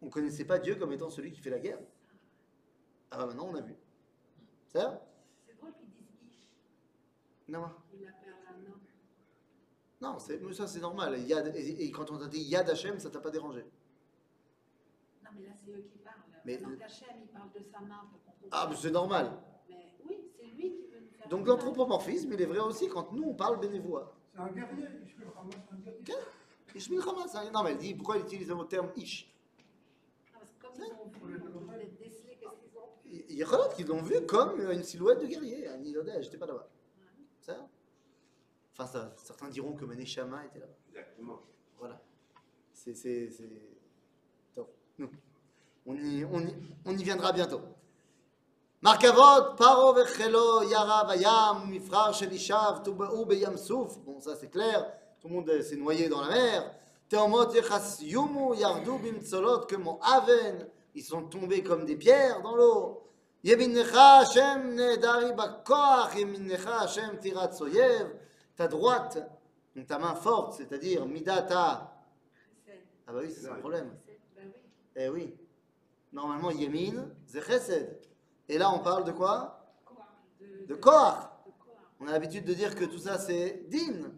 On ne connaissait pas Dieu comme étant celui qui fait la guerre. Ah bah maintenant, on a vu. C'est ça C'est drôle qu'ils disent Ish. Non. Il l'appelle un homme. Non, mais ça c'est normal. Yad, et, et quand on t'a dit Yad Hashem, ça t'a pas dérangé. mais là, c'est eux qui parlent. Mais- Donc Hachem, il parle de sa main pour qu'on comprenne. Ah, mais c'est normal. Mais oui, c'est lui qui veut nous faire. Donc l'anthropomorphisme, il est vrai aussi quand nous, on parle bénévoie. C'est un guerrier, Ishmael Hamas, c'est un guerrier. Ish milchama, ça- Non, mais elle dit, pourquoi elle utilise le mot terme ish Non, parce que comme ils ont vu, ils ont peut-être décelé qu'est-ce qu'ils ont. Il y a d'autres qui l'ont vu comme une silhouette de guerrier. Un Nilodé, j'étais pas là-bas. Ça Enfin, ça- certains diront que Maneshama était là-bas. Exactement. Voilà. C'est. c'est. On y, on, y, on y viendra bientôt. Markavot, Paro vechelo, Yara vayam, Mifrar shelishav, Tuba'u beyam souf. Bon, ça c'est clair. Tout le monde euh, s'est noyé dans la mer. Teomot yechas yumu, Yardu bimtzolot, que mon Aven. Ils sont tombés comme des pierres dans l'eau. Yeminnecha Hashem nedari bakoach, Yeminnecha Hashem tirat soyev. Ta droite, donc ta main forte, c'est-à-dire midata. Ah bah oui, c'est un problème. Eh oui. Normalement, Yemin, c'est Chesed. Et là, on parle de quoi? De, Koach. On a l'habitude de dire que tout ça, c'est Din.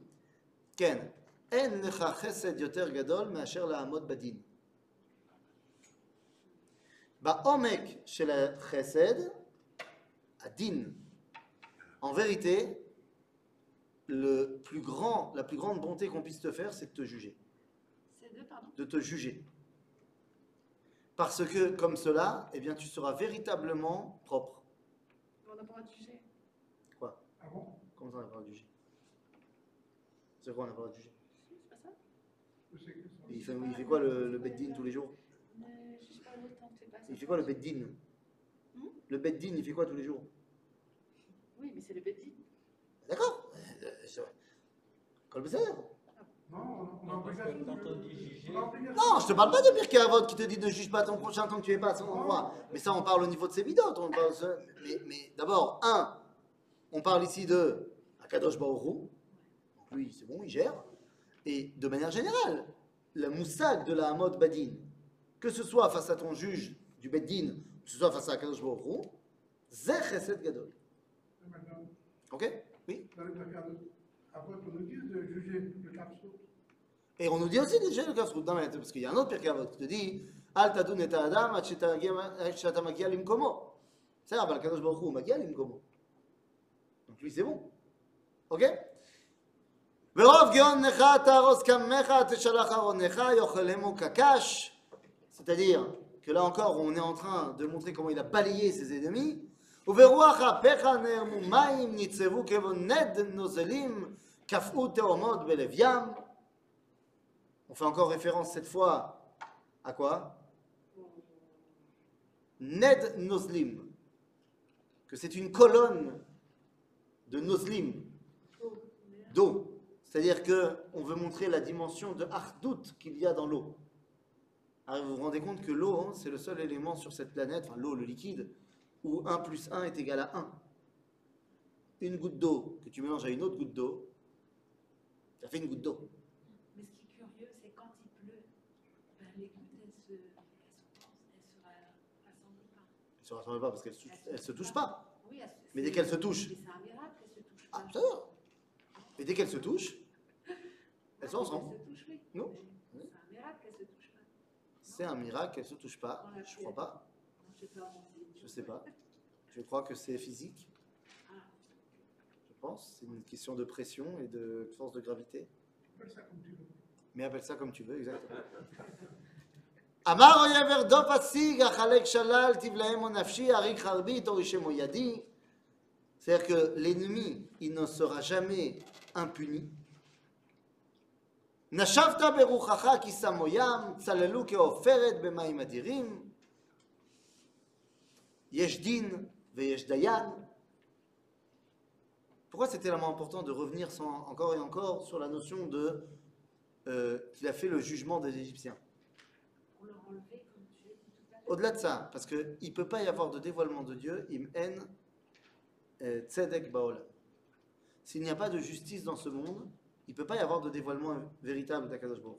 Ken. En lecha Chesed yoter gadol me'asher la'amod badin. Ba'omek shel Chesed, Adin. En vérité, le plus grand, la plus grande bonté qu'on puisse te faire, c'est de te juger. Pardon? de te juger. Parce que comme cela, eh bien, tu seras véritablement propre. On n'a pas le droit de juger? Quoi? Ah bon? Comment ça, on n'a pas le droit de juger? C'est quoi, on n'a pas le droit de juger? C'est pas ça il fait, il fait quoi le, le beddin tous les jours? Il fait quoi le beddin? Hmm? Le beddin, il fait quoi tous les jours? Oui, mais c'est le petit. D'accord Euh, c'est vrai. Kol Beseder. Non, on a- Non, obligation de- je te parle pas de Pirkei Avot qui te dit ne juge pas ton prochain tant que tu es pas à son endroit. Mais ça, on parle au niveau de ses bidotes. On parle de- Mais, mais d'abord, un, on parle ici de Akadosh. Donc lui, c'est bon, il gère. Et de manière générale, la moussag de la Hamod Badin, que ce soit face à ton juge du Beddin, que ce soit face à Akadosh Baruch Hu, Zeh Chesed Gadol. Et maintenant, Ok Oui dans le placard, après qu'on nous dise de juger le capsule. Et on nous dit aussi de juger le Kasrut. Non, mais parce qu'il y a un autre Pirkei Avot qui te dit Al tadun et adam ad sheta magia limkomo. C'est אבל הקדוש ברוך הוא מגיע למקומו. Donc lui c'est bon. Ok ברוב גאונך תארוז קמך תשלח ארונך יאכלמו קקש. C'est-à-dire que là encore, on est en train de montrer comment il a balayé ses ennemis. On fait encore référence cette fois à quoi? Ned noslim, que c'est une colonne de noslim d'eau. C'est-à-dire qu'on veut montrer la dimension de Ardout qu'il y a dans l'eau. Alors vous vous rendez compte que l'eau, hein, c'est le seul élément sur cette planète, enfin l'eau, le liquide, où 1 plus 1 est égal à 1. Une goutte d'eau que tu mélanges à une autre goutte d'eau, ça fait une goutte d'eau. Mais ce qui est curieux, c'est quand il pleut, ben, les gouttes, elles se, elles se, se rassemblent pas. Elles ne se rassemblent pas parce qu'elles ne se touchent pas. Oui, elles Mais c'est- dès qu'elles se touchent. mais C'est un miracle qu'elles se touchent Ah, pas. ça va. Et dès qu'elles se touchent, *laughs* elles sont Ah, ensemble. Elles se touchent, oui. Non. Mais C'est un miracle qu'elles se touchent pas C'est un miracle qu'elles ne se touchent pas. Je crois pas. Non, je sais pas. bon, c'est- Je sais pas. Je crois que c'est physique. Ah, Je pense. C'est une question de pression et de force de gravité. Appelle ça comme tu veux. Mais appelle ça comme tu veux, exactement. *laughs* אמר אויב ארדוף השיג, החלק שלל, תבלעם או נפשי, אריק חרבי, תורישם או ידי. C'est-à-dire que l'ennemi, il ne sera jamais impuni. נשבת ברוחך כי שמו ים, צללו כעופרת במים אדירים. יש דין ויש דיין. Pourquoi c'est tellement important de revenir sans, encore et encore sur la notion de euh, qu'il a fait le jugement des Égyptiens pour leur enlever, comme tu as dit tout à l'heure. Au-delà de ça, parce qu'il ne peut pas y avoir de dévoilement de Dieu, im en euh, tzedek baolam. S'il n'y a pas de justice dans ce monde, il ne peut pas y avoir de dévoilement véritable d'Akadosh Baruch.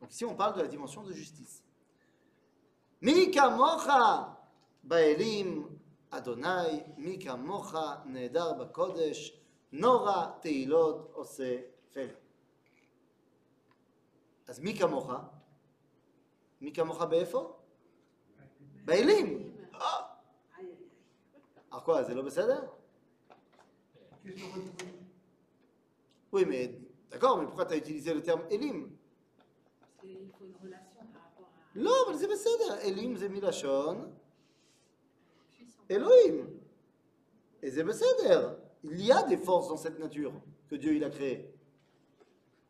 Donc ici, on parle de la dimension de justice. Mi kamocha baelim Adonai, mi kamocha nehedar bakodesh, nora teilot ose fel. אז מי כמוך? מי כמוך באיפה? Baïlim. Aïe, aïe, aïe. Alors Oui, mais d'accord, mais pourquoi tu as utilisé le terme Elim? Parce qu'il faut une relation par rapport à Non, mais c'est. Elim, puissance. Elohim. Et c'est. Il y a des forces dans cette nature que Dieu il a créées.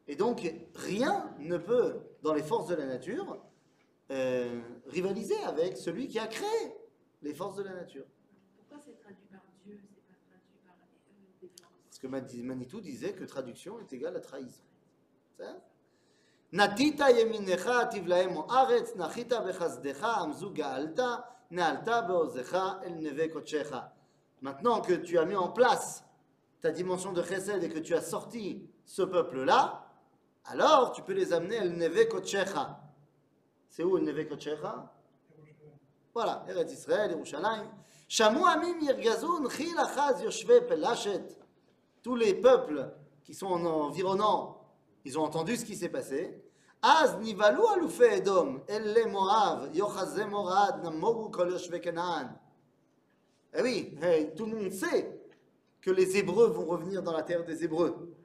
Et donc, rien ne peut, dans les forces de la nature, euh, rivaliser avec celui qui a créé les forces de la nature. Pourquoi c'est traduit par Dieu, c'est pas traduit par euh, des forces Parce que Mani- Manitou disait que traduction est égale à trahison. C'est ça נטית ימינך תיב להם הארץ, נחית בחסדך, עמזו גאלת, נעלת בעוזך אל נווה קודשך. Maintenant que tu as mis en place ta dimension de chesed et que tu as sorti ce peuple-là, alors tu peux les amener à Neve Kodshecha. C'est où le Neve Kodshecha Voilà, Eretz Israël, Yerushalayim. Shamu Amim Yirgazun, Chil Achaz Yoshve Pelashet. tous les peuples qui sont en environnant, ils ont entendu ce qui s'est passé. Canaan. Eh oui, tout le monde sait que les Hébreux vont revenir dans la terre des Hébreux.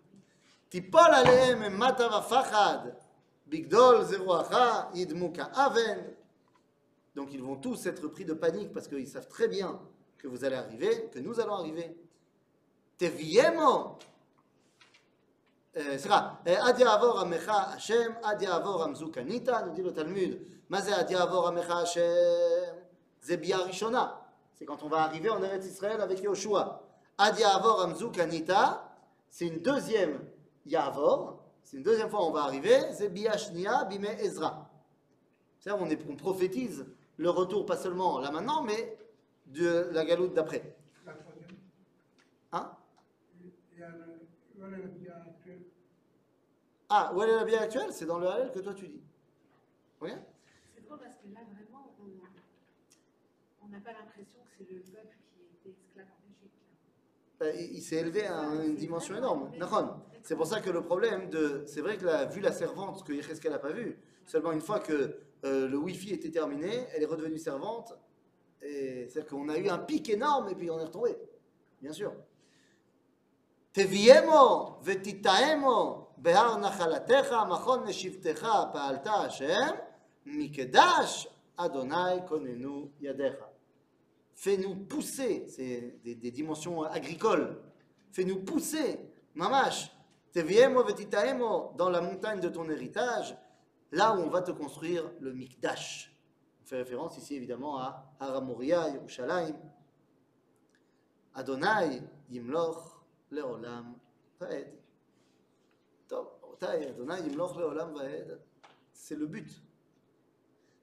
Donc ils vont tous être pris de panique parce qu'ils savent très bien que vous allez arriver, que nous allons arriver. Teviemo. Euh, סליחה, אה, עד יעבור עמך השם, עד יעבור עמזו קנית, nous dit le Talmud. מה זה עד יעבור עמך השם? זה ביאה ראשונה. C'est quand on va arriver en Eretz Israël avec Yoshua. Ad Ya'avor Amzu Kanita, c'est une deuxième Ya'avor, c'est une deuxième fois on va arriver, c'est Biya Shnia Bime Ezra. C'est-à-dire on, est- on prophétise le retour pas seulement là maintenant, mais de la galoute d'après. La troisième. Hein Il y a Ah, où est la Biya actuelle? C'est dans le Hallel que toi tu dis. Oui C'est drôle parce que là, vraiment, on- n'a pas l'impression que c'est le peuple qui était esclave en Égypte. Euh, il il s'est élevé à une dimension énorme. C'est pour ça que le problème de. C'est vrai que la, vu la servante que Yecheskel n'a pas vue, seulement une fois que euh, le Wi-Fi était terminé, elle est redevenue servante. Et c'est-à-dire qu'on a eu un pic énorme et puis on est retombé. Bien sûr. תביאמו ותטעמו בהר נחלתך, מכון לשבטך, פעלת השם, מקדש אדוני כוננו ידיך. Fais-nous pousser, c'est des, des dimensions agricoles, fais-nous pousser, mamash, teviemo vetitaemo, dans la montagne de ton héritage, là où on va te construire le Mikdash. On fait référence ici évidemment à Haramoria, Yerushalayim. Adonai yimloch leolam vaed. Top, רבותיי, Adonai yimloch leolam vaed, c'est le but.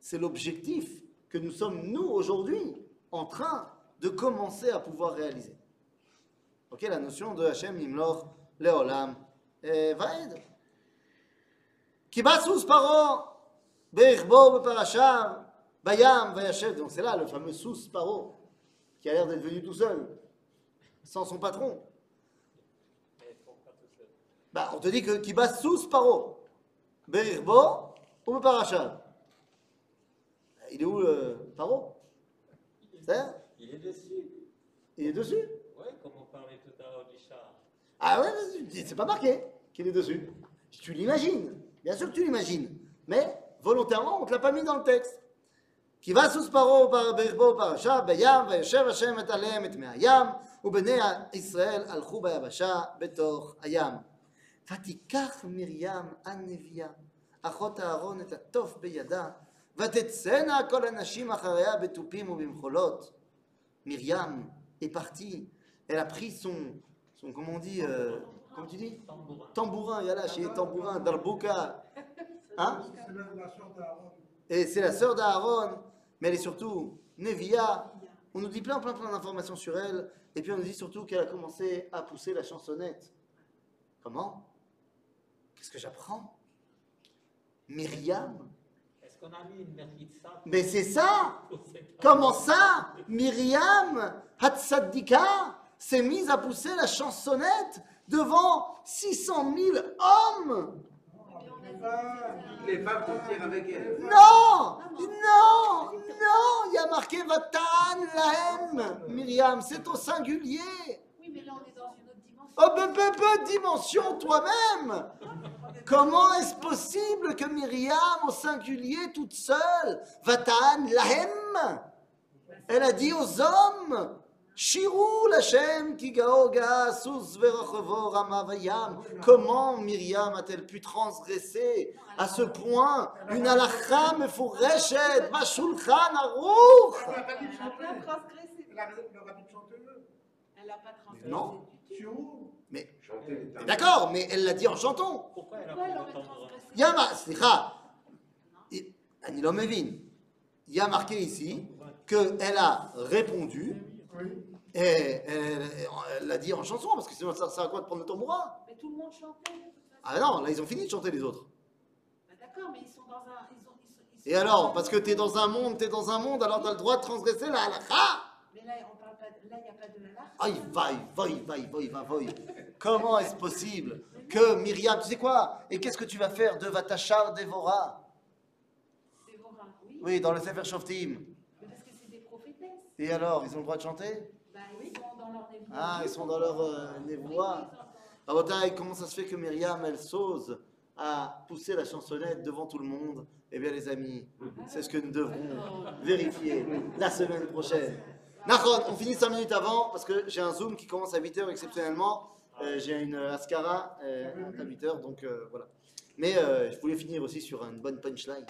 C'est l'objectif que nous sommes, nous, aujourd'hui, en train de commencer à pouvoir réaliser. Ok, la notion de Hachem Yimloch Leolam eh, Vaed. Kibasus Paro, Beichbo Beparasham, Bayam Vayashev. Donc c'est là le fameux Sous Paro, qui a l'air d'être venu tout seul, sans son patron. Bah, on te dit que Kibasus Paro, Beichbo ou Beparasham. Il est où le Paro C'est Il est dessus. Il est dessus Oui, comme on parlait tout à l'heure du char. Ah ouais, vas-y, c'est pas marqué qu'il est dessus. Tu l'imagines, bien sûr que tu l'imagines, mais volontairement on te l'a pas mis dans le texte. כי בסוס פרעה ברכבו פרשה בים, וישב השם את עליהם את מי הים, ובני ישראל הלכו ביבשה בתוך הים. ותיקח מרים הנביאה, אחות אהרון את התוף בידה, ותצאנה כל הנשים אחריה בתופים ובמחולות. Myriam est partie, elle a pris son, son comment on dit, euh, comment tu dis Tambourin. Tambourin, yalla, chez les tambourins, darbouka. Hein C'est la, la sœur d'Aaron. Et c'est la sœur d'Aaron, mais elle est surtout Nevia. On nous dit plein, plein, plein d'informations sur elle, et puis on nous dit surtout qu'elle a commencé à pousser la chansonnette. Comment Qu'est-ce que j'apprends? Myriam. Est-ce qu'on a mis une Merkitsa Mais c'est ça! Comment ça? Myriam Hatsadika s'est mise à pousser la chansonnette devant 600 000 hommes! Les femmes sortirent avec elle. Non! Non! Non! Il y a marqué Vatan Lahem, Myriam, c'est au singulier. Oui, mais là, on est dans une autre dimension. Oh, peu, peu, peu, dimension toi-même. Comment est-ce possible que Myriam, au singulier, toute seule, Vatan Lahem, elle a dit aux hommes, Shirou Lachem ki gaoga sus verochovo rama vayam. Comment Myriam a-t-elle pu transgresser à ce point une halakha mefureshet bashulchan aruch Elle n'a pas transgressé. Elle n'a pas transgressé. Non. du D'accord, mais elle l'a dit en chantant. Pourquoi elle a Il y a marqué, Il y a marqué ici qu'elle a répondu et elle l'a dit en chanson, parce que sinon ça sert à quoi de prendre le tambourin? Mais tout le monde chantait. Ah non, là ils ont fini de chanter les autres. Bah, d'accord, mais ils sont dans un. Et alors, parce que tu es dans un monde, tu es dans un monde, alors tu as le droit de transgresser la halakha. Mais là, on parle pas là, il n'y a pas de halakha. Ah, il va, il va, il va, va, va, va. Comment est-ce possible que Myriam, tu sais quoi? Et qu'est-ce que tu vas faire de Vatachar Devora C'est Vora, oui. Oui, dans le Sefer Shoftim. Parce que c'est des prophétesses. Et alors, ils ont le droit de chanter? Bah, ils sont dans leur névoie. Ah, ils sont dans leur euh, névoie. Rabotai, comment ça se fait que Myriam, elle s'ose à pousser la chansonnette devant tout le monde? Eh bien, les amis, c'est ce que nous devrons vérifier la semaine prochaine. Nahon, on finit 5 minutes avant parce que j'ai un Zoom qui commence à 8h exceptionnellement. Euh, j'ai une Ascara à 8h, donc euh, voilà. Mais euh, je voulais finir aussi sur une bonne punchline.